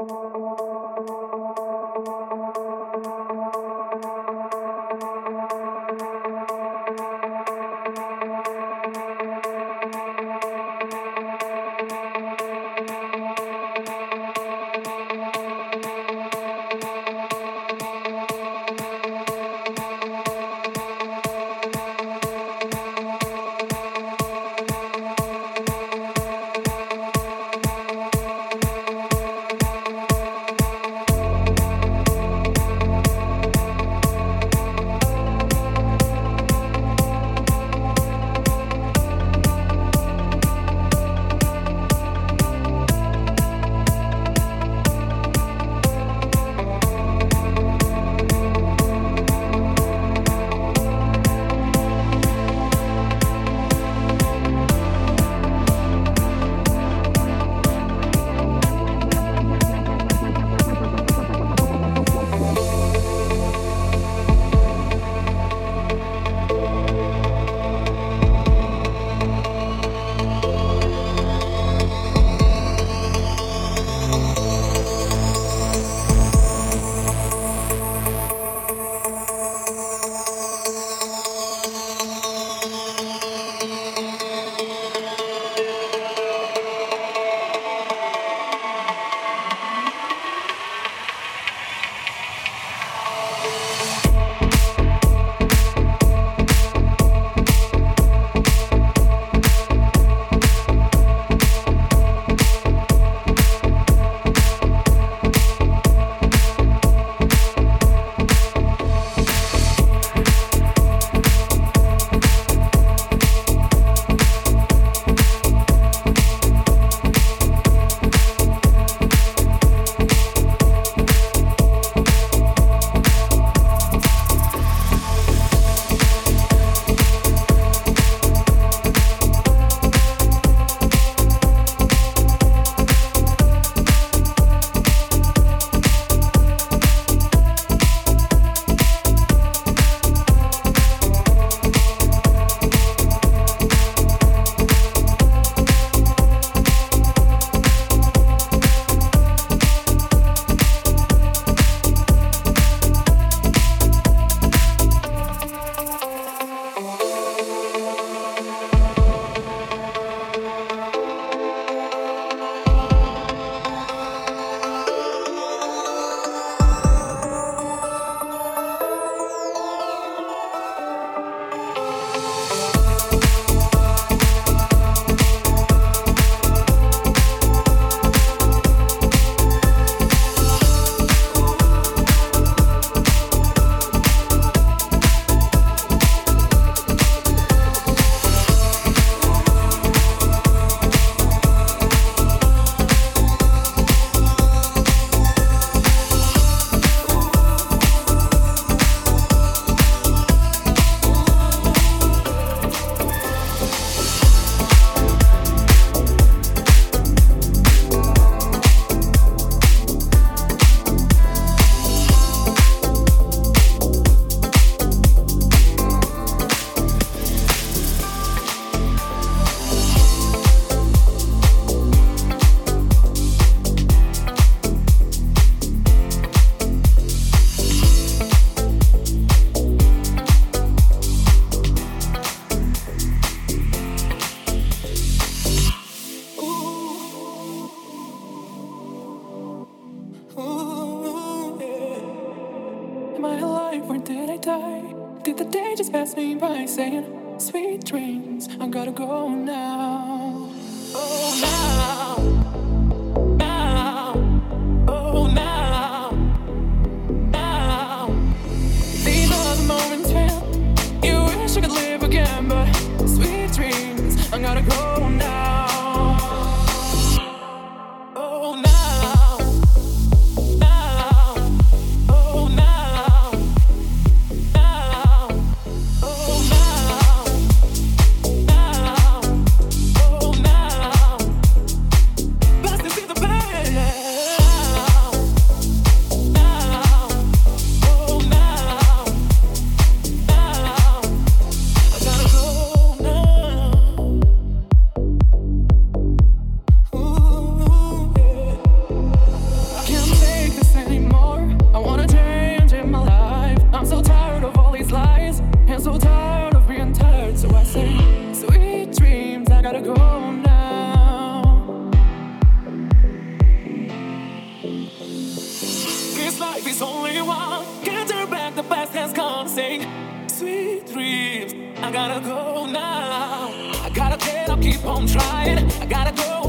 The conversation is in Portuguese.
Música gotta go